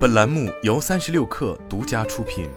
本栏目由三十六氪独家出品。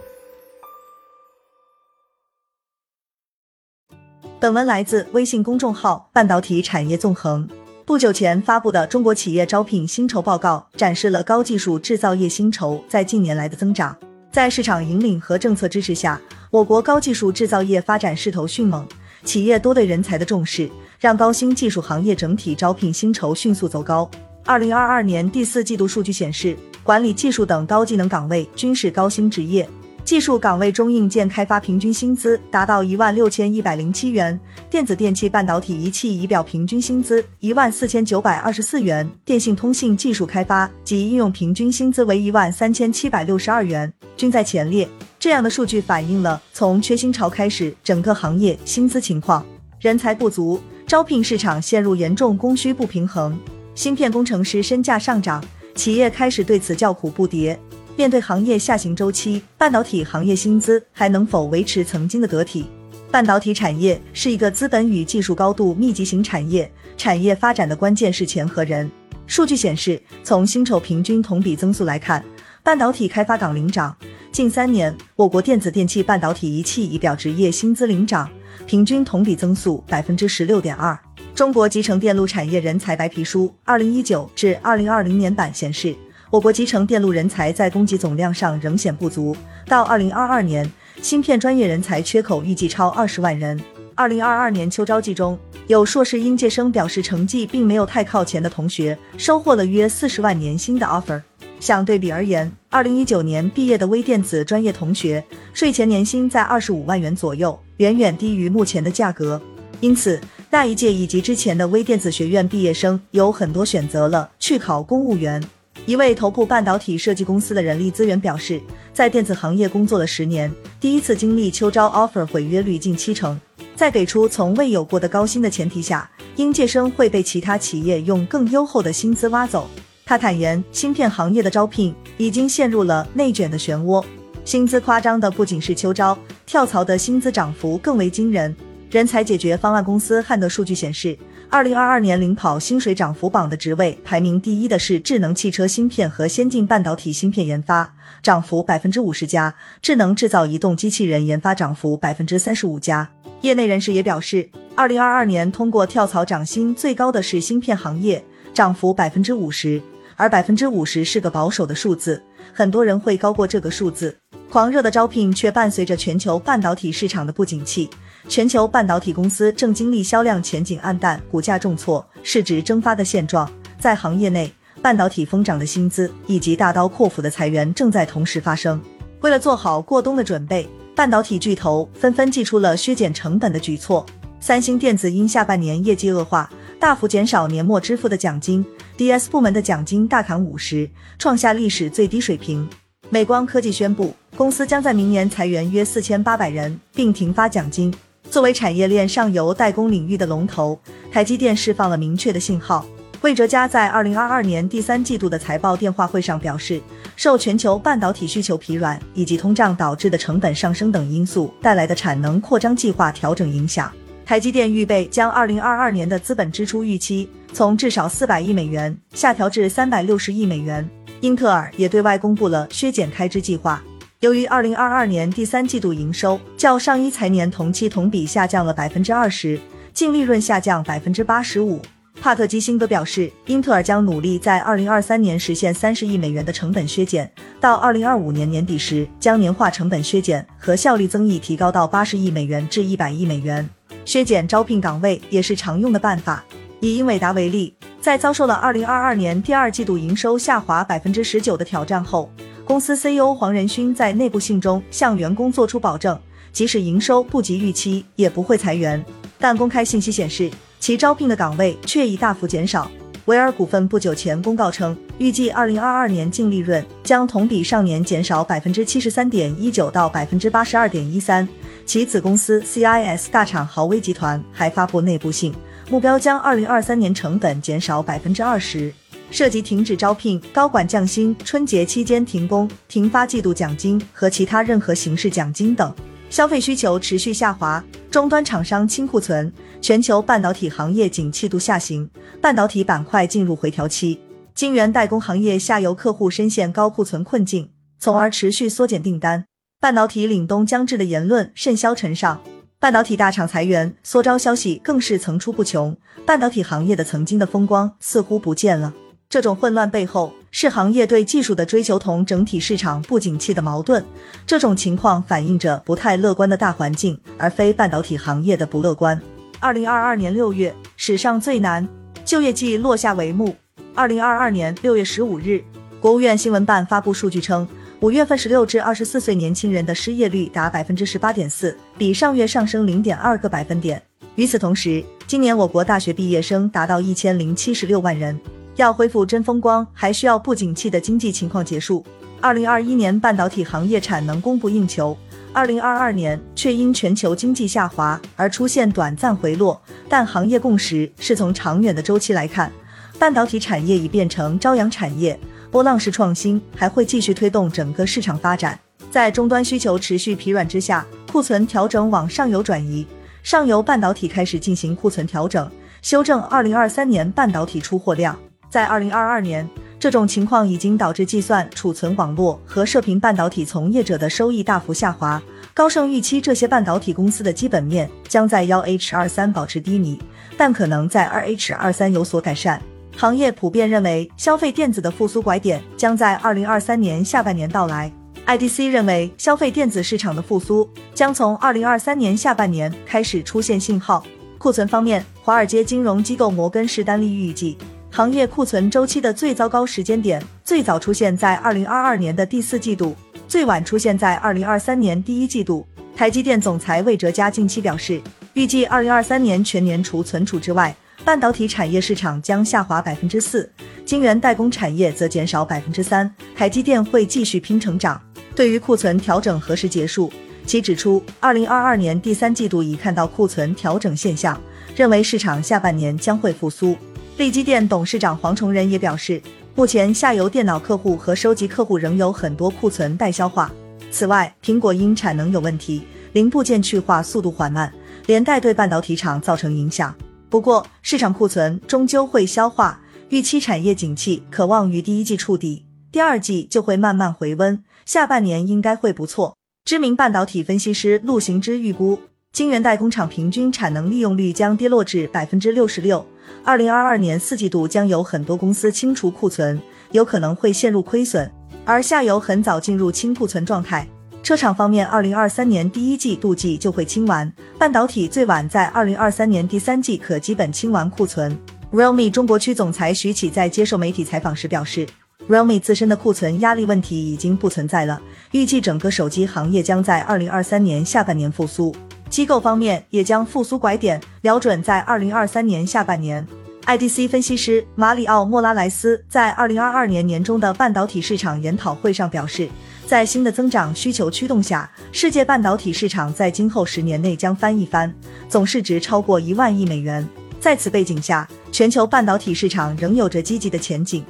本文来自微信公众号“半导体产业纵横”。不久前发布的中国企业招聘薪酬报告展示了高技术制造业薪酬在近年来的增长。在市场引领和政策支持下，我国高技术制造业发展势头迅猛，企业多对人才的重视，让高新技术行业整体招聘薪酬迅速走高。二零二二年第四季度数据显示。管理技术等高技能岗位均是高薪职业，技术岗位中硬件开发平均薪资达到一万六千一百零七元，电子电器半导体仪器仪表平均薪资一万四千九百二十四元，电信通信技术开发及应用平均薪资为一万三千七百六十二元，均在前列。这样的数据反映了从缺薪潮开始，整个行业薪资情况，人才不足，招聘市场陷入严重供需不平衡，芯片工程师身价上涨。企业开始对此叫苦不迭。面对行业下行周期，半导体行业薪资还能否维持曾经的得体？半导体产业是一个资本与技术高度密集型产业，产业发展的关键是钱和人。数据显示，从薪酬平均同比增速来看，半导体开发岗领涨。近三年，我国电子电器半导体仪器仪表职业薪资领涨，平均同比增速百分之十六点二。中国集成电路产业人才白皮书（二零一九至二零二零年版）显示，我国集成电路人才在供给总量上仍显不足。到二零二二年，芯片专业人才缺口预计超二十万人。二零二二年秋招季中，有硕士应届生表示，成绩并没有太靠前的同学收获了约四十万年薪的 offer。相对比而言，二零一九年毕业的微电子专业同学税前年薪在二十五万元左右，远远低于目前的价格。因此，那一届以及之前的微电子学院毕业生有很多选择了去考公务员。一位头部半导体设计公司的人力资源表示，在电子行业工作了十年，第一次经历秋招 offer 毁约率近七成。在给出从未有过的高薪的前提下，应届生会被其他企业用更优厚的薪资挖走。他坦言，芯片行业的招聘已经陷入了内卷的漩涡，薪资夸张的不仅是秋招，跳槽的薪资涨幅更为惊人。人才解决方案公司汉德数据显示，二零二二年领跑薪水涨幅榜的职位排名第一的是智能汽车芯片和先进半导体芯片研发，涨幅百分之五十加；智能制造移动机器人研发涨幅百分之三十五加。业内人士也表示，二零二二年通过跳槽涨薪最高的是芯片行业，涨幅百分之五十，而百分之五十是个保守的数字，很多人会高过这个数字。狂热的招聘却伴随着全球半导体市场的不景气。全球半导体公司正经历销量前景暗淡、股价重挫、市值蒸发的现状。在行业内，半导体疯涨的薪资以及大刀阔斧的裁员正在同时发生。为了做好过冬的准备，半导体巨头纷纷祭出了削减成本的举措。三星电子因下半年业绩恶化，大幅减少年末支付的奖金，DS 部门的奖金大砍五十，创下历史最低水平。美光科技宣布，公司将在明年裁员约四千八百人，并停发奖金。作为产业链上游代工领域的龙头，台积电释放了明确的信号。魏哲家在二零二二年第三季度的财报电话会上表示，受全球半导体需求疲软以及通胀导致的成本上升等因素带来的产能扩张计划调整影响，台积电预备将二零二二年的资本支出预期从至少四百亿美元下调至三百六十亿美元。英特尔也对外公布了削减开支计划。由于二零二二年第三季度营收较上一财年同期同比下降了百分之二十，净利润下降百分之八十五。帕特基辛格表示，英特尔将努力在二零二三年实现三十亿美元的成本削减，到二零二五年年底时，将年化成本削减和效率增益提高到八十亿美元至一百亿美元。削减招聘岗位也是常用的办法。以英伟达为例，在遭受了二零二二年第二季度营收下滑百分之十九的挑战后。公司 CEO 黄仁勋在内部信中向员工作出保证，即使营收不及预期，也不会裁员。但公开信息显示，其招聘的岗位却已大幅减少。维尔股份不久前公告称，预计2022年净利润将同比上年减少百分之七十三点一九到百分之八十二点一三。其子公司 CIS 大厂豪威集团还发布内部信，目标将2023年成本减少百分之二十。涉及停止招聘、高管降薪、春节期间停工、停发季度奖金和其他任何形式奖金等。消费需求持续下滑，终端厂商清库存，全球半导体行业景气度下行，半导体板块进入回调期。晶圆代工行业下游客户深陷高库存困境，从而持续缩减订单。半导体凛冬将至的言论甚嚣尘上，半导体大厂裁员缩招消息更是层出不穷，半导体行业的曾经的风光似乎不见了。这种混乱背后是行业对技术的追求同整体市场不景气的矛盾。这种情况反映着不太乐观的大环境，而非半导体行业的不乐观。二零二二年六月，史上最难就业季落下帷幕。二零二二年六月十五日，国务院新闻办发布数据称，五月份十六至二十四岁年轻人的失业率达百分之十八点四，比上月上升零点二个百分点。与此同时，今年我国大学毕业生达到一千零七十六万人。要恢复真风光，还需要不景气的经济情况结束。二零二一年半导体行业产能供不应求，二零二二年却因全球经济下滑而出现短暂回落。但行业共识是从长远的周期来看，半导体产业已变成朝阳产业，波浪式创新还会继续推动整个市场发展。在终端需求持续疲软之下，库存调整往上游转移，上游半导体开始进行库存调整，修正二零二三年半导体出货量。在二零二二年，这种情况已经导致计算、储存网络和射频半导体从业者的收益大幅下滑。高盛预期这些半导体公司的基本面将在幺 H 二三保持低迷，但可能在二 H 二三有所改善。行业普遍认为，消费电子的复苏拐点将在二零二三年下半年到来。IDC 认为，消费电子市场的复苏将从二零二三年下半年开始出现信号。库存方面，华尔街金融机构摩根士丹利预计。行业库存周期的最糟糕时间点，最早出现在二零二二年的第四季度，最晚出现在二零二三年第一季度。台积电总裁魏哲嘉近期表示，预计二零二三年全年除存储之外，半导体产业市场将下滑百分之四，晶圆代工产业则减少百分之三，台积电会继续拼成长。对于库存调整何时结束，其指出，二零二二年第三季度已看到库存调整现象，认为市场下半年将会复苏。力基电董事长黄崇仁也表示，目前下游电脑客户和收集客户仍有很多库存待消化。此外，苹果因产能有问题，零部件去化速度缓慢，连带对半导体厂造成影响。不过，市场库存终究会消化，预期产业景气可望于第一季触底，第二季就会慢慢回温，下半年应该会不错。知名半导体分析师陆行之预估。晶圆代工厂平均产能利用率将跌落至百分之六十六，二零二二年四季度将有很多公司清除库存，有可能会陷入亏损。而下游很早进入清库存状态，车厂方面二零二三年第一季度季就会清完，半导体最晚在二零二三年第三季可基本清完库存。Realme 中国区总裁徐启在接受媒体采访时表示，Realme 自身的库存压力问题已经不存在了，预计整个手机行业将在二零二三年下半年复苏。机构方面也将复苏拐点瞄准在二零二三年下半年。IDC 分析师马里奥·莫拉莱斯在二零二二年年中的半导体市场研讨会上表示，在新的增长需求驱动下，世界半导体市场在今后十年内将翻一番，总市值超过一万亿美元。在此背景下，全球半导体市场仍有着积极的前景。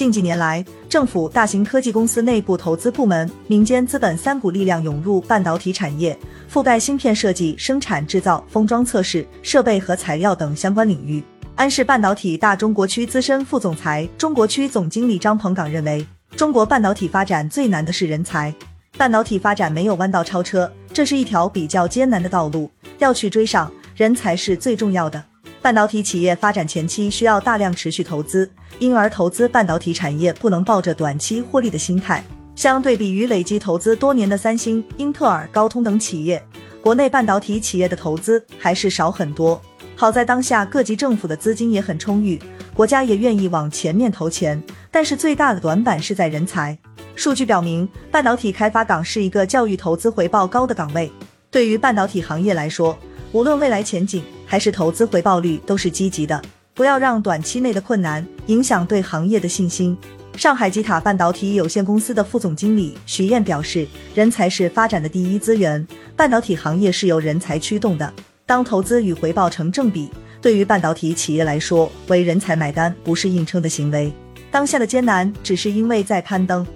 近几年来，政府、大型科技公司内部投资部门、民间资本三股力量涌入半导体产业，覆盖芯片设计、生产制造、封装测试、设备和材料等相关领域。安氏半导体大中国区资深副总裁、中国区总经理张鹏岗认为，中国半导体发展最难的是人才。半导体发展没有弯道超车，这是一条比较艰难的道路，要去追上，人才是最重要的。半导体企业发展前期需要大量持续投资，因而投资半导体产业不能抱着短期获利的心态。相对比于累计投资多年的三星、英特尔、高通等企业，国内半导体企业的投资还是少很多。好在当下各级政府的资金也很充裕，国家也愿意往前面投钱，但是最大的短板是在人才。数据表明，半导体开发岗是一个教育投资回报高的岗位。对于半导体行业来说，无论未来前景还是投资回报率都是积极的，不要让短期内的困难影响对行业的信心。上海吉塔半导体有限公司的副总经理徐燕表示：“人才是发展的第一资源，半导体行业是由人才驱动的。当投资与回报成正比，对于半导体企业来说，为人才买单不是硬撑的行为。当下的艰难只是因为在攀登。”